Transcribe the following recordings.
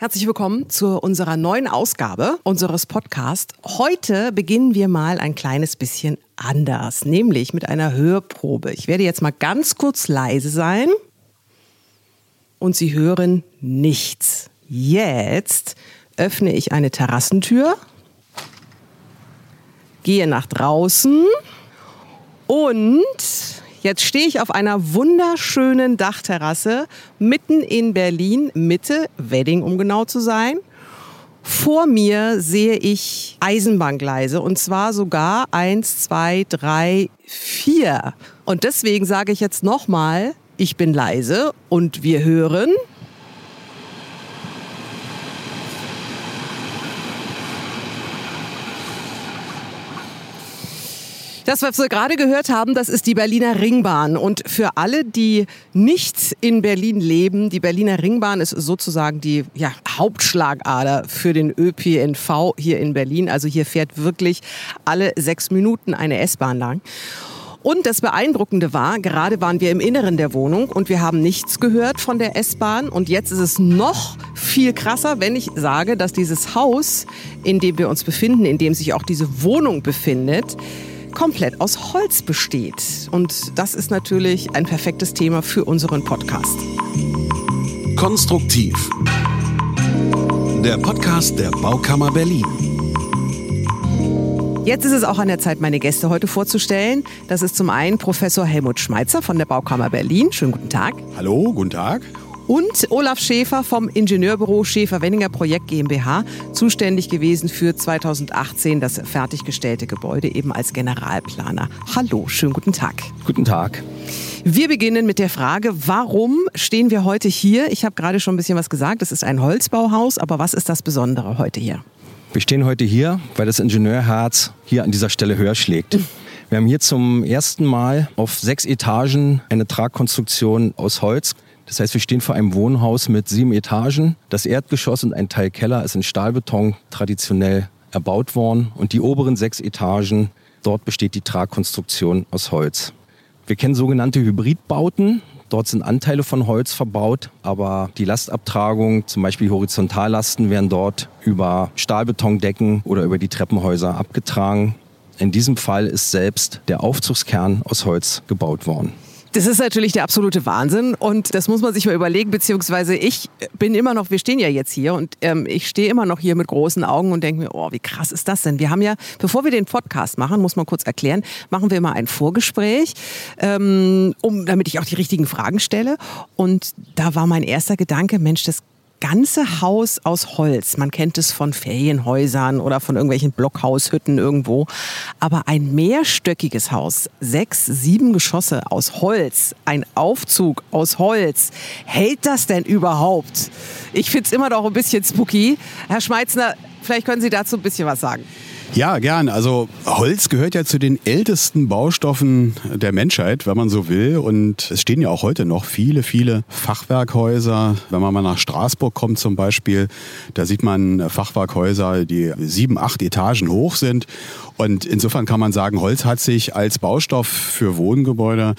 Herzlich willkommen zu unserer neuen Ausgabe unseres Podcasts. Heute beginnen wir mal ein kleines bisschen anders, nämlich mit einer Hörprobe. Ich werde jetzt mal ganz kurz leise sein und Sie hören nichts. Jetzt öffne ich eine Terrassentür, gehe nach draußen und Jetzt stehe ich auf einer wunderschönen Dachterrasse mitten in Berlin, Mitte, Wedding um genau zu sein. Vor mir sehe ich Eisenbahngleise und zwar sogar eins, zwei, drei, vier. Und deswegen sage ich jetzt nochmal, ich bin leise und wir hören Das, was wir gerade gehört haben, das ist die Berliner Ringbahn. Und für alle, die nicht in Berlin leben, die Berliner Ringbahn ist sozusagen die ja, Hauptschlagader für den ÖPNV hier in Berlin. Also hier fährt wirklich alle sechs Minuten eine S-Bahn lang. Und das Beeindruckende war, gerade waren wir im Inneren der Wohnung und wir haben nichts gehört von der S-Bahn. Und jetzt ist es noch viel krasser, wenn ich sage, dass dieses Haus, in dem wir uns befinden, in dem sich auch diese Wohnung befindet, komplett aus Holz besteht. Und das ist natürlich ein perfektes Thema für unseren Podcast. Konstruktiv. Der Podcast der Baukammer Berlin. Jetzt ist es auch an der Zeit, meine Gäste heute vorzustellen. Das ist zum einen Professor Helmut Schmeitzer von der Baukammer Berlin. Schönen guten Tag. Hallo, guten Tag und Olaf Schäfer vom Ingenieurbüro Schäfer-Wenninger Projekt GmbH, zuständig gewesen für 2018 das fertiggestellte Gebäude eben als Generalplaner. Hallo, schönen guten Tag. Guten Tag. Wir beginnen mit der Frage, warum stehen wir heute hier? Ich habe gerade schon ein bisschen was gesagt, es ist ein Holzbauhaus, aber was ist das Besondere heute hier? Wir stehen heute hier, weil das Ingenieurherz hier an dieser Stelle höher schlägt. Wir haben hier zum ersten Mal auf sechs Etagen eine Tragkonstruktion aus Holz das heißt, wir stehen vor einem Wohnhaus mit sieben Etagen. Das Erdgeschoss und ein Teil Keller ist in Stahlbeton traditionell erbaut worden. Und die oberen sechs Etagen, dort besteht die Tragkonstruktion aus Holz. Wir kennen sogenannte Hybridbauten. Dort sind Anteile von Holz verbaut, aber die Lastabtragung, zum Beispiel Horizontallasten, werden dort über Stahlbetondecken oder über die Treppenhäuser abgetragen. In diesem Fall ist selbst der Aufzugskern aus Holz gebaut worden. Das ist natürlich der absolute Wahnsinn und das muss man sich mal überlegen, beziehungsweise ich bin immer noch, wir stehen ja jetzt hier und ähm, ich stehe immer noch hier mit großen Augen und denke mir, oh, wie krass ist das denn? Wir haben ja, bevor wir den Podcast machen, muss man kurz erklären, machen wir immer ein Vorgespräch, ähm, um, damit ich auch die richtigen Fragen stelle und da war mein erster Gedanke, Mensch, das ganze Haus aus Holz. Man kennt es von Ferienhäusern oder von irgendwelchen Blockhaushütten irgendwo. Aber ein mehrstöckiges Haus, sechs, sieben Geschosse aus Holz, ein Aufzug aus Holz. Hält das denn überhaupt? Ich finde es immer noch ein bisschen spooky. Herr Schmeitzner, vielleicht können Sie dazu ein bisschen was sagen. Ja, gern. Also Holz gehört ja zu den ältesten Baustoffen der Menschheit, wenn man so will. Und es stehen ja auch heute noch viele, viele Fachwerkhäuser. Wenn man mal nach Straßburg kommt zum Beispiel, da sieht man Fachwerkhäuser, die sieben, acht Etagen hoch sind. Und insofern kann man sagen, Holz hat sich als Baustoff für Wohngebäude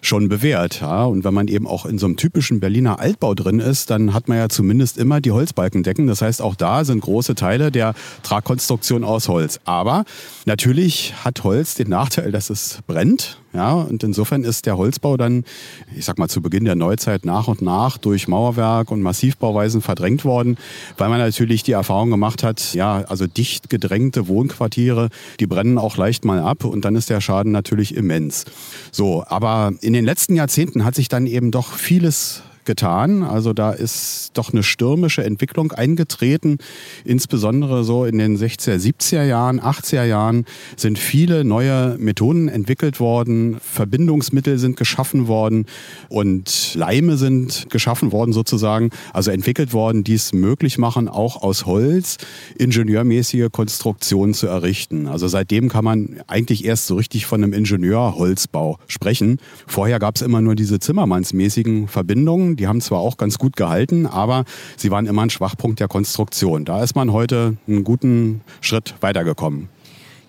schon bewährt. Ja? Und wenn man eben auch in so einem typischen Berliner Altbau drin ist, dann hat man ja zumindest immer die Holzbalkendecken. Das heißt, auch da sind große Teile der Tragkonstruktion aus Holz. Aber natürlich hat Holz den Nachteil, dass es brennt. Ja, und insofern ist der Holzbau dann, ich sag mal, zu Beginn der Neuzeit nach und nach durch Mauerwerk und Massivbauweisen verdrängt worden, weil man natürlich die Erfahrung gemacht hat, ja, also dicht gedrängte Wohnquartiere, die brennen auch leicht mal ab und dann ist der Schaden natürlich immens. So, aber in den letzten Jahrzehnten hat sich dann eben doch vieles getan. Also da ist doch eine stürmische Entwicklung eingetreten. Insbesondere so in den 60er, 70er Jahren, 80er Jahren sind viele neue Methoden entwickelt worden. Verbindungsmittel sind geschaffen worden und Leime sind geschaffen worden sozusagen. Also entwickelt worden, die es möglich machen, auch aus Holz ingenieurmäßige Konstruktionen zu errichten. Also seitdem kann man eigentlich erst so richtig von einem Ingenieurholzbau sprechen. Vorher gab es immer nur diese Zimmermannsmäßigen Verbindungen, die haben zwar auch ganz gut gehalten, aber sie waren immer ein Schwachpunkt der Konstruktion. Da ist man heute einen guten Schritt weitergekommen.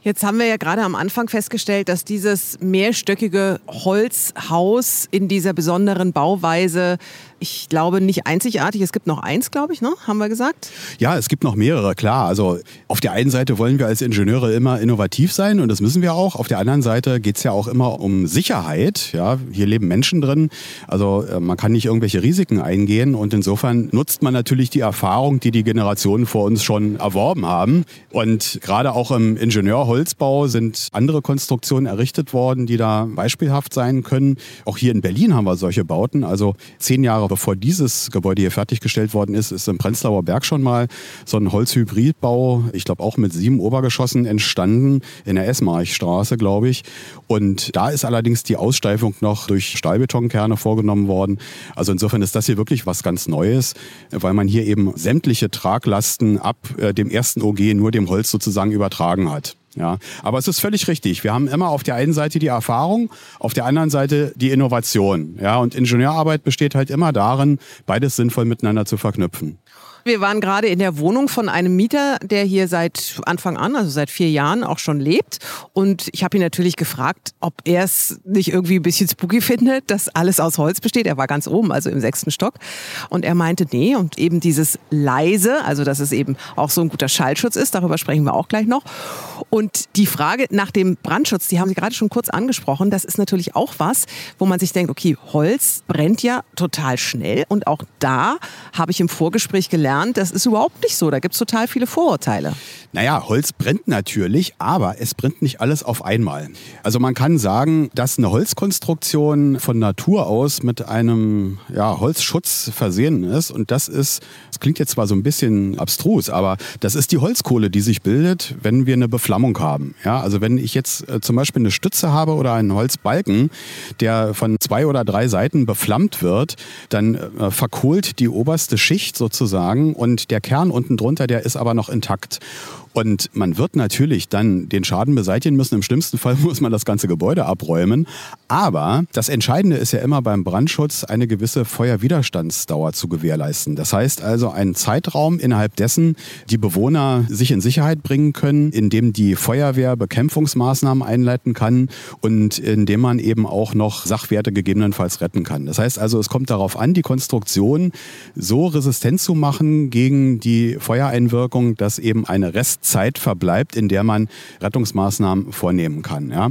Jetzt haben wir ja gerade am Anfang festgestellt, dass dieses mehrstöckige Holzhaus in dieser besonderen Bauweise ich glaube, nicht einzigartig. Es gibt noch eins, glaube ich, ne? haben wir gesagt. Ja, es gibt noch mehrere, klar. Also auf der einen Seite wollen wir als Ingenieure immer innovativ sein und das müssen wir auch. Auf der anderen Seite geht es ja auch immer um Sicherheit. Ja, hier leben Menschen drin. Also äh, man kann nicht irgendwelche Risiken eingehen und insofern nutzt man natürlich die Erfahrung, die die Generationen vor uns schon erworben haben. Und gerade auch im Ingenieurholzbau sind andere Konstruktionen errichtet worden, die da beispielhaft sein können. Auch hier in Berlin haben wir solche Bauten. Also zehn Jahre bevor dieses Gebäude hier fertiggestellt worden ist, ist im Prenzlauer Berg schon mal so ein Holzhybridbau, ich glaube auch mit sieben Obergeschossen entstanden, in der Esmarchstraße, glaube ich. Und da ist allerdings die Aussteifung noch durch Stahlbetonkerne vorgenommen worden. Also insofern ist das hier wirklich was ganz Neues, weil man hier eben sämtliche Traglasten ab äh, dem ersten OG nur dem Holz sozusagen übertragen hat. Ja, aber es ist völlig richtig. Wir haben immer auf der einen Seite die Erfahrung, auf der anderen Seite die Innovation. Ja, und Ingenieurarbeit besteht halt immer darin, beides sinnvoll miteinander zu verknüpfen. Wir waren gerade in der Wohnung von einem Mieter, der hier seit Anfang an, also seit vier Jahren auch schon lebt. Und ich habe ihn natürlich gefragt, ob er es nicht irgendwie ein bisschen spooky findet, dass alles aus Holz besteht. Er war ganz oben, also im sechsten Stock. Und er meinte, nee, und eben dieses leise, also dass es eben auch so ein guter Schallschutz ist, darüber sprechen wir auch gleich noch. Und die Frage nach dem Brandschutz, die haben Sie gerade schon kurz angesprochen, das ist natürlich auch was, wo man sich denkt, okay, Holz brennt ja total schnell. Und auch da habe ich im Vorgespräch gelernt, gelernt, das ist überhaupt nicht so. Da gibt es total viele Vorurteile. Naja, Holz brennt natürlich, aber es brennt nicht alles auf einmal. Also man kann sagen, dass eine Holzkonstruktion von Natur aus mit einem ja, Holzschutz versehen ist. Und das ist, das klingt jetzt zwar so ein bisschen abstrus, aber das ist die Holzkohle, die sich bildet, wenn wir eine Beflammung haben. Ja, also wenn ich jetzt äh, zum Beispiel eine Stütze habe oder einen Holzbalken, der von zwei oder drei Seiten beflammt wird, dann äh, verkohlt die oberste Schicht sozusagen und der Kern unten drunter, der ist aber noch intakt. Und man wird natürlich dann den Schaden beseitigen müssen. Im schlimmsten Fall muss man das ganze Gebäude abräumen. Aber das Entscheidende ist ja immer beim Brandschutz eine gewisse Feuerwiderstandsdauer zu gewährleisten. Das heißt also einen Zeitraum, innerhalb dessen die Bewohner sich in Sicherheit bringen können, in dem die Feuerwehr Bekämpfungsmaßnahmen einleiten kann und in dem man eben auch noch Sachwerte gegebenenfalls retten kann. Das heißt also, es kommt darauf an, die Konstruktion so resistent zu machen gegen die Feuereinwirkung, dass eben eine Rest Zeit verbleibt, in der man Rettungsmaßnahmen vornehmen kann. Ja?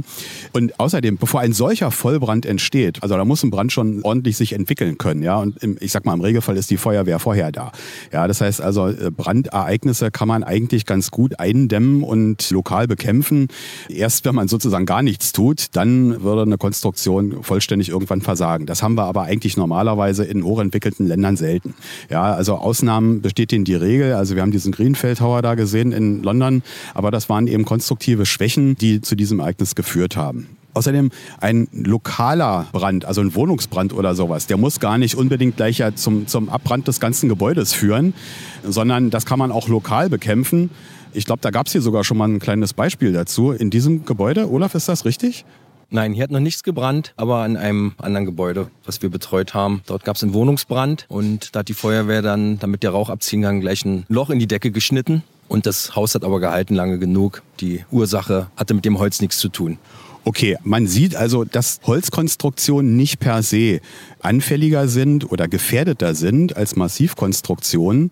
Und außerdem, bevor ein solcher Vollbrand entsteht, also da muss ein Brand schon ordentlich sich entwickeln können. Ja? Und im, ich sag mal, im Regelfall ist die Feuerwehr vorher da. Ja, das heißt also, äh, Brandereignisse kann man eigentlich ganz gut eindämmen und lokal bekämpfen. Erst wenn man sozusagen gar nichts tut, dann würde eine Konstruktion vollständig irgendwann versagen. Das haben wir aber eigentlich normalerweise in hochentwickelten Ländern selten. Ja, also Ausnahmen bestätigen die Regel. Also wir haben diesen Greenfield Tower da gesehen in London. Aber das waren eben konstruktive Schwächen, die zu diesem Ereignis geführt haben. Außerdem ein lokaler Brand, also ein Wohnungsbrand oder sowas, der muss gar nicht unbedingt gleich ja zum, zum Abbrand des ganzen Gebäudes führen, sondern das kann man auch lokal bekämpfen. Ich glaube, da gab es hier sogar schon mal ein kleines Beispiel dazu. In diesem Gebäude, Olaf, ist das richtig? Nein, hier hat noch nichts gebrannt, aber an einem anderen Gebäude, was wir betreut haben. Dort gab es einen Wohnungsbrand und da hat die Feuerwehr dann, damit der Rauch abziehen kann, gleich ein Loch in die Decke geschnitten und das Haus hat aber gehalten lange genug. Die Ursache hatte mit dem Holz nichts zu tun. Okay, man sieht also, dass Holzkonstruktionen nicht per se anfälliger sind oder gefährdeter sind als Massivkonstruktionen.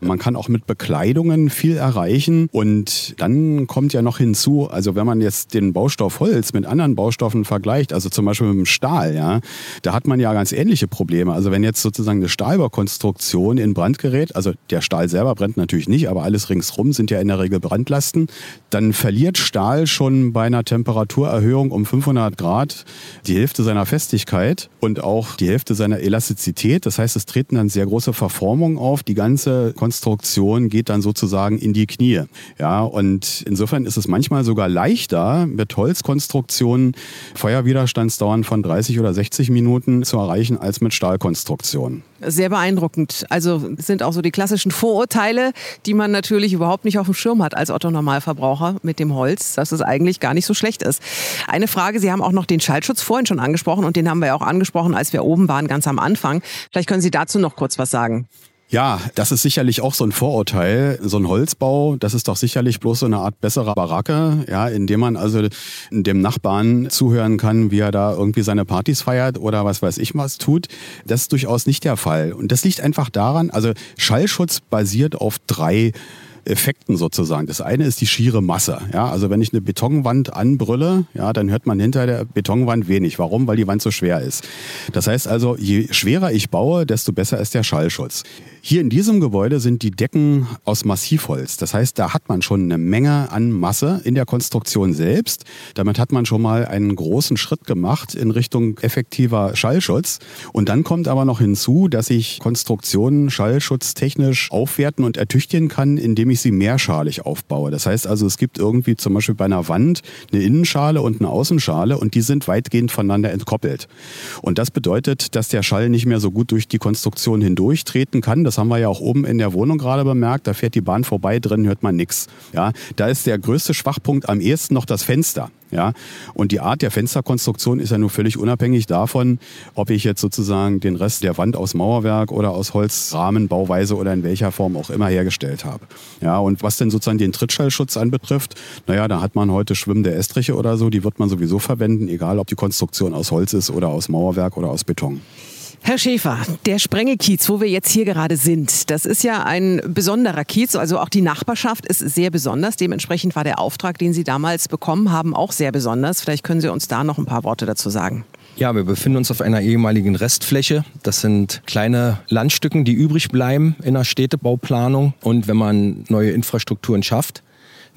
Man kann auch mit Bekleidungen viel erreichen und dann kommt ja noch hinzu, also wenn man jetzt den Baustoff Holz mit anderen Baustoffen vergleicht, also zum Beispiel mit dem Stahl, ja, da hat man ja ganz ähnliche Probleme. Also wenn jetzt sozusagen eine Stahlbaukonstruktion in Brand gerät, also der Stahl selber brennt natürlich nicht, aber alles ringsrum sind ja in der Regel Brandlasten, dann verliert Stahl schon bei einer Temperaturerhöhung um 500 Grad die Hälfte seiner Festigkeit und auch die Hälfte seiner Elastizität. Das heißt, es treten dann sehr große Verformungen auf. Die ganze Konstruktion geht dann sozusagen in die Knie. Ja, und insofern ist es manchmal sogar leichter, mit Holzkonstruktionen Feuerwiderstandsdauern von 30 oder 60 Minuten zu erreichen, als mit Stahlkonstruktionen. Sehr beeindruckend. Also sind auch so die klassischen Vorurteile, die man natürlich überhaupt nicht auf dem Schirm hat als Otto-Normalverbraucher mit dem Holz, dass es eigentlich gar nicht so schlecht ist. Eine Frage, Sie haben auch noch den Schallschutz vorhin schon angesprochen und den haben wir auch angesprochen, als wir oben waren, ganz am Anfang. Vielleicht können Sie dazu noch kurz was sagen. Ja, das ist sicherlich auch so ein Vorurteil. So ein Holzbau, das ist doch sicherlich bloß so eine Art bessere Baracke, ja, indem man also dem Nachbarn zuhören kann, wie er da irgendwie seine Partys feiert oder was weiß ich was tut. Das ist durchaus nicht der Fall. Und das liegt einfach daran, also Schallschutz basiert auf drei Effekten sozusagen. Das eine ist die schiere Masse. Ja, also wenn ich eine Betonwand anbrülle, ja, dann hört man hinter der Betonwand wenig. Warum? Weil die Wand so schwer ist. Das heißt also, je schwerer ich baue, desto besser ist der Schallschutz. Hier in diesem Gebäude sind die Decken aus Massivholz. Das heißt, da hat man schon eine Menge an Masse in der Konstruktion selbst. Damit hat man schon mal einen großen Schritt gemacht in Richtung effektiver Schallschutz. Und dann kommt aber noch hinzu, dass ich Konstruktionen schallschutztechnisch aufwerten und ertüchtigen kann, indem ich sie mehrschalig aufbaue. Das heißt also, es gibt irgendwie zum Beispiel bei einer Wand eine Innenschale und eine Außenschale und die sind weitgehend voneinander entkoppelt. Und das bedeutet, dass der Schall nicht mehr so gut durch die Konstruktion hindurchtreten kann. Das das haben wir ja auch oben in der Wohnung gerade bemerkt. Da fährt die Bahn vorbei, drin hört man nichts. Ja, da ist der größte Schwachpunkt am ehesten noch das Fenster. Ja, und die Art der Fensterkonstruktion ist ja nur völlig unabhängig davon, ob ich jetzt sozusagen den Rest der Wand aus Mauerwerk oder aus Holzrahmenbauweise oder in welcher Form auch immer hergestellt habe. Ja, und was denn sozusagen den Trittschallschutz anbetrifft, naja, da hat man heute schwimmende Estriche oder so, die wird man sowieso verwenden, egal ob die Konstruktion aus Holz ist oder aus Mauerwerk oder aus Beton. Herr Schäfer, der Sprengekiez, wo wir jetzt hier gerade sind, das ist ja ein besonderer Kiez. Also auch die Nachbarschaft ist sehr besonders. Dementsprechend war der Auftrag, den Sie damals bekommen haben, auch sehr besonders. Vielleicht können Sie uns da noch ein paar Worte dazu sagen. Ja, wir befinden uns auf einer ehemaligen Restfläche. Das sind kleine Landstücken, die übrig bleiben in der Städtebauplanung. Und wenn man neue Infrastrukturen schafft,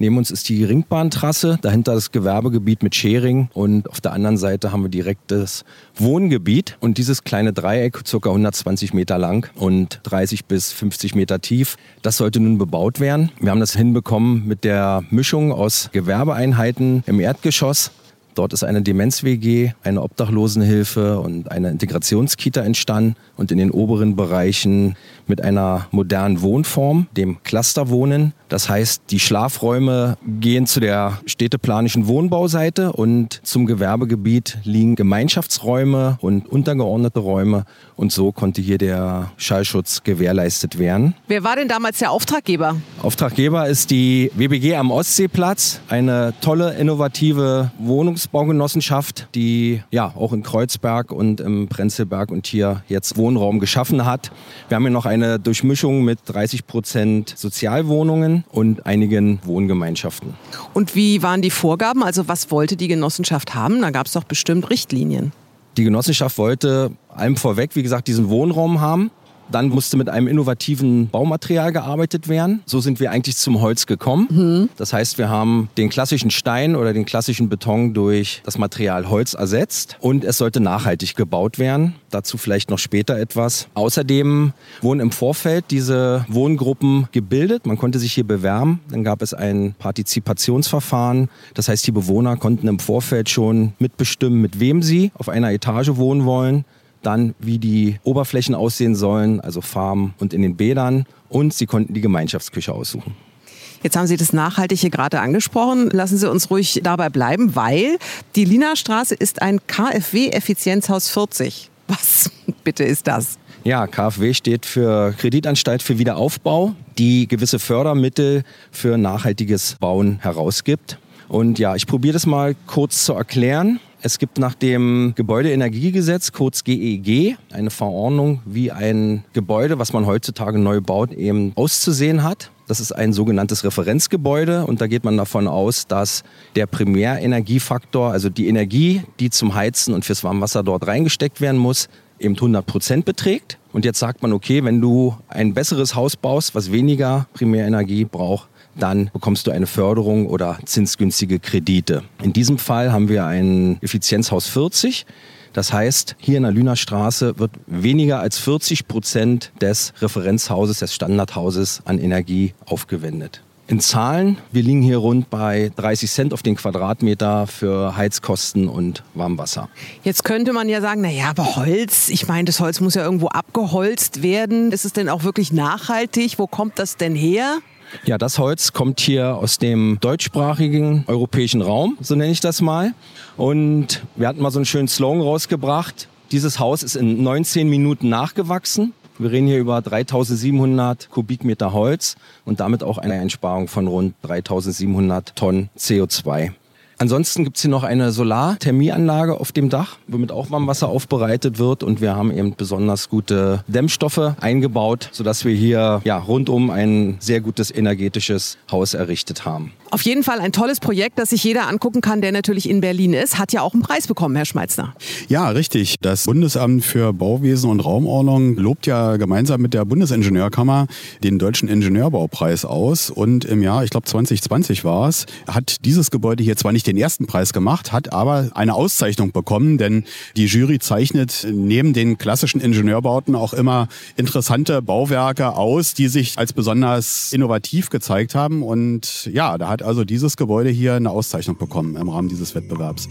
Neben uns ist die Ringbahntrasse, dahinter das Gewerbegebiet mit Schering und auf der anderen Seite haben wir direkt das Wohngebiet. Und dieses kleine Dreieck, ca. 120 Meter lang und 30 bis 50 Meter tief, das sollte nun bebaut werden. Wir haben das hinbekommen mit der Mischung aus Gewerbeeinheiten im Erdgeschoss Dort ist eine Demenz-WG, eine Obdachlosenhilfe und eine Integrationskita entstanden und in den oberen Bereichen mit einer modernen Wohnform, dem Clusterwohnen. Das heißt, die Schlafräume gehen zu der städteplanischen Wohnbauseite und zum Gewerbegebiet liegen Gemeinschaftsräume und untergeordnete Räume und so konnte hier der Schallschutz gewährleistet werden. Wer war denn damals der Auftraggeber? Auftraggeber ist die WBG am Ostseeplatz, eine tolle, innovative Wohnungsbaugenossenschaft, die ja auch in Kreuzberg und im Prenzlberg und hier jetzt Wohnraum geschaffen hat. Wir haben hier noch eine Durchmischung mit 30 Prozent Sozialwohnungen und einigen Wohngemeinschaften. Und wie waren die Vorgaben? Also was wollte die Genossenschaft haben? Da gab es doch bestimmt Richtlinien. Die Genossenschaft wollte allem vorweg, wie gesagt, diesen Wohnraum haben. Dann musste mit einem innovativen Baumaterial gearbeitet werden. So sind wir eigentlich zum Holz gekommen. Mhm. Das heißt, wir haben den klassischen Stein oder den klassischen Beton durch das Material Holz ersetzt und es sollte nachhaltig gebaut werden. Dazu vielleicht noch später etwas. Außerdem wurden im Vorfeld diese Wohngruppen gebildet. Man konnte sich hier bewerben. Dann gab es ein Partizipationsverfahren. Das heißt, die Bewohner konnten im Vorfeld schon mitbestimmen, mit wem sie auf einer Etage wohnen wollen dann wie die Oberflächen aussehen sollen, also Farben und in den Bädern und sie konnten die Gemeinschaftsküche aussuchen. Jetzt haben Sie das Nachhaltige gerade angesprochen. Lassen Sie uns ruhig dabei bleiben, weil die Lina Straße ist ein KfW-Effizienzhaus 40. Was bitte ist das? Ja, KfW steht für Kreditanstalt für Wiederaufbau, die gewisse Fördermittel für nachhaltiges Bauen herausgibt. Und ja, ich probiere das mal kurz zu erklären. Es gibt nach dem Gebäudeenergiegesetz, kurz GEG, e eine Verordnung, wie ein Gebäude, was man heutzutage neu baut, eben auszusehen hat. Das ist ein sogenanntes Referenzgebäude und da geht man davon aus, dass der Primärenergiefaktor, also die Energie, die zum Heizen und fürs Warmwasser dort reingesteckt werden muss, eben 100 Prozent beträgt. Und jetzt sagt man, okay, wenn du ein besseres Haus baust, was weniger Primärenergie braucht, dann bekommst du eine Förderung oder zinsgünstige Kredite. In diesem Fall haben wir ein Effizienzhaus 40. Das heißt, hier in der Lüner Straße wird weniger als 40 Prozent des Referenzhauses, des Standardhauses an Energie aufgewendet. In Zahlen, wir liegen hier rund bei 30 Cent auf den Quadratmeter für Heizkosten und Warmwasser. Jetzt könnte man ja sagen, naja, aber Holz, ich meine, das Holz muss ja irgendwo abgeholzt werden. Ist es denn auch wirklich nachhaltig? Wo kommt das denn her? Ja, das Holz kommt hier aus dem deutschsprachigen europäischen Raum, so nenne ich das mal. Und wir hatten mal so einen schönen Slogan rausgebracht. Dieses Haus ist in 19 Minuten nachgewachsen. Wir reden hier über 3700 Kubikmeter Holz und damit auch eine Einsparung von rund 3700 Tonnen CO2. Ansonsten gibt's hier noch eine Solarthermieanlage auf dem Dach, womit auch Warmwasser aufbereitet wird. Und wir haben eben besonders gute Dämmstoffe eingebaut, sodass wir hier ja, rundum ein sehr gutes energetisches Haus errichtet haben. Auf jeden Fall ein tolles Projekt, das sich jeder angucken kann, der natürlich in Berlin ist. Hat ja auch einen Preis bekommen, Herr Schmeitzner. Ja, richtig. Das Bundesamt für Bauwesen und Raumordnung lobt ja gemeinsam mit der Bundesingenieurkammer den Deutschen Ingenieurbaupreis aus. Und im Jahr, ich glaube 2020 war es, hat dieses Gebäude hier zwar nicht den ersten Preis gemacht, hat aber eine Auszeichnung bekommen, denn die Jury zeichnet neben den klassischen Ingenieurbauten auch immer interessante Bauwerke aus, die sich als besonders innovativ gezeigt haben. Und ja, da hat hat also dieses Gebäude hier eine Auszeichnung bekommen im Rahmen dieses Wettbewerbs.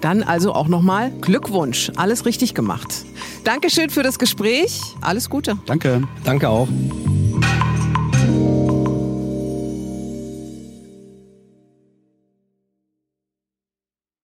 Dann also auch nochmal Glückwunsch. Alles richtig gemacht. Dankeschön für das Gespräch. Alles Gute. Danke. Danke auch.